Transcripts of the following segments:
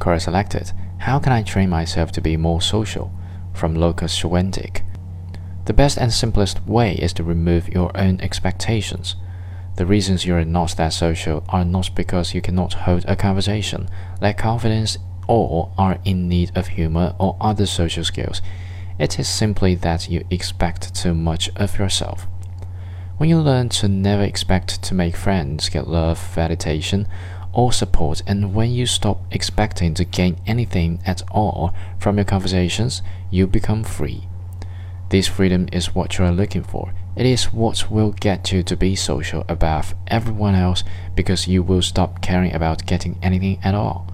Quora selected, How can I train myself to be more social? from Locus Schwendick. The best and simplest way is to remove your own expectations. The reasons you're not that social are not because you cannot hold a conversation, lack confidence, or are in need of humor or other social skills. It is simply that you expect too much of yourself. When you learn to never expect to make friends, get love, validation, or support, and when you stop expecting to gain anything at all from your conversations, you become free. This freedom is what you are looking for. It is what will get you to be social above everyone else because you will stop caring about getting anything at all.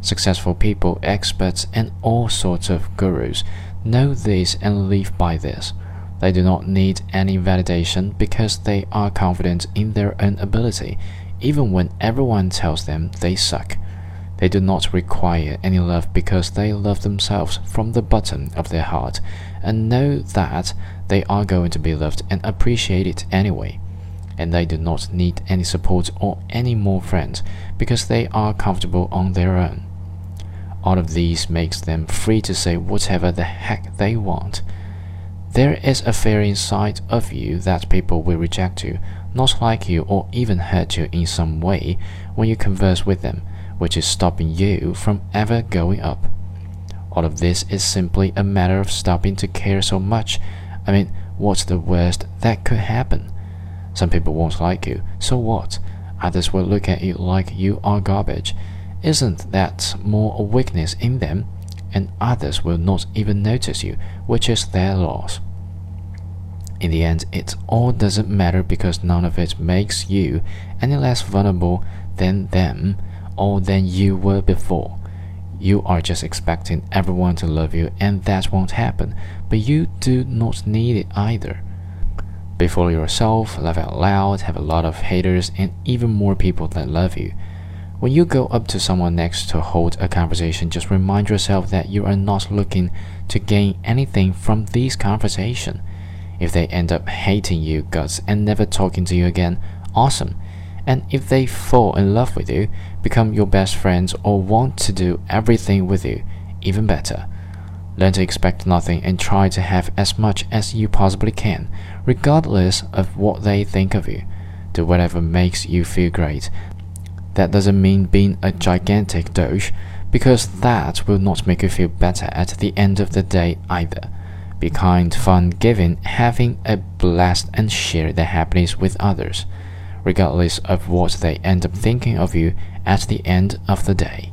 Successful people, experts, and all sorts of gurus know this and live by this. They do not need any validation because they are confident in their own ability, even when everyone tells them they suck. They do not require any love because they love themselves from the bottom of their heart and know that they are going to be loved and appreciated anyway. And they do not need any support or any more friends because they are comfortable on their own. All of these makes them free to say whatever the heck they want. There is a fear inside of you that people will reject you, not like you, or even hurt you in some way when you converse with them, which is stopping you from ever going up. All of this is simply a matter of stopping to care so much. I mean, what's the worst that could happen? Some people won't like you, so what? Others will look at you like you are garbage. Isn't that more a weakness in them? And others will not even notice you, which is their loss. In the end, it all doesn't matter because none of it makes you any less vulnerable than them or than you were before. You are just expecting everyone to love you, and that won't happen, but you do not need it either. Be fully yourself, laugh out loud, have a lot of haters, and even more people that love you. When you go up to someone next to hold a conversation, just remind yourself that you are not looking to gain anything from this conversation. If they end up hating you guts and never talking to you again, awesome. And if they fall in love with you, become your best friends, or want to do everything with you, even better. Learn to expect nothing and try to have as much as you possibly can, regardless of what they think of you. Do whatever makes you feel great. That doesn't mean being a gigantic douche, because that will not make you feel better at the end of the day either. Be kind, fun, giving, having a blast, and share the happiness with others, regardless of what they end up thinking of you at the end of the day.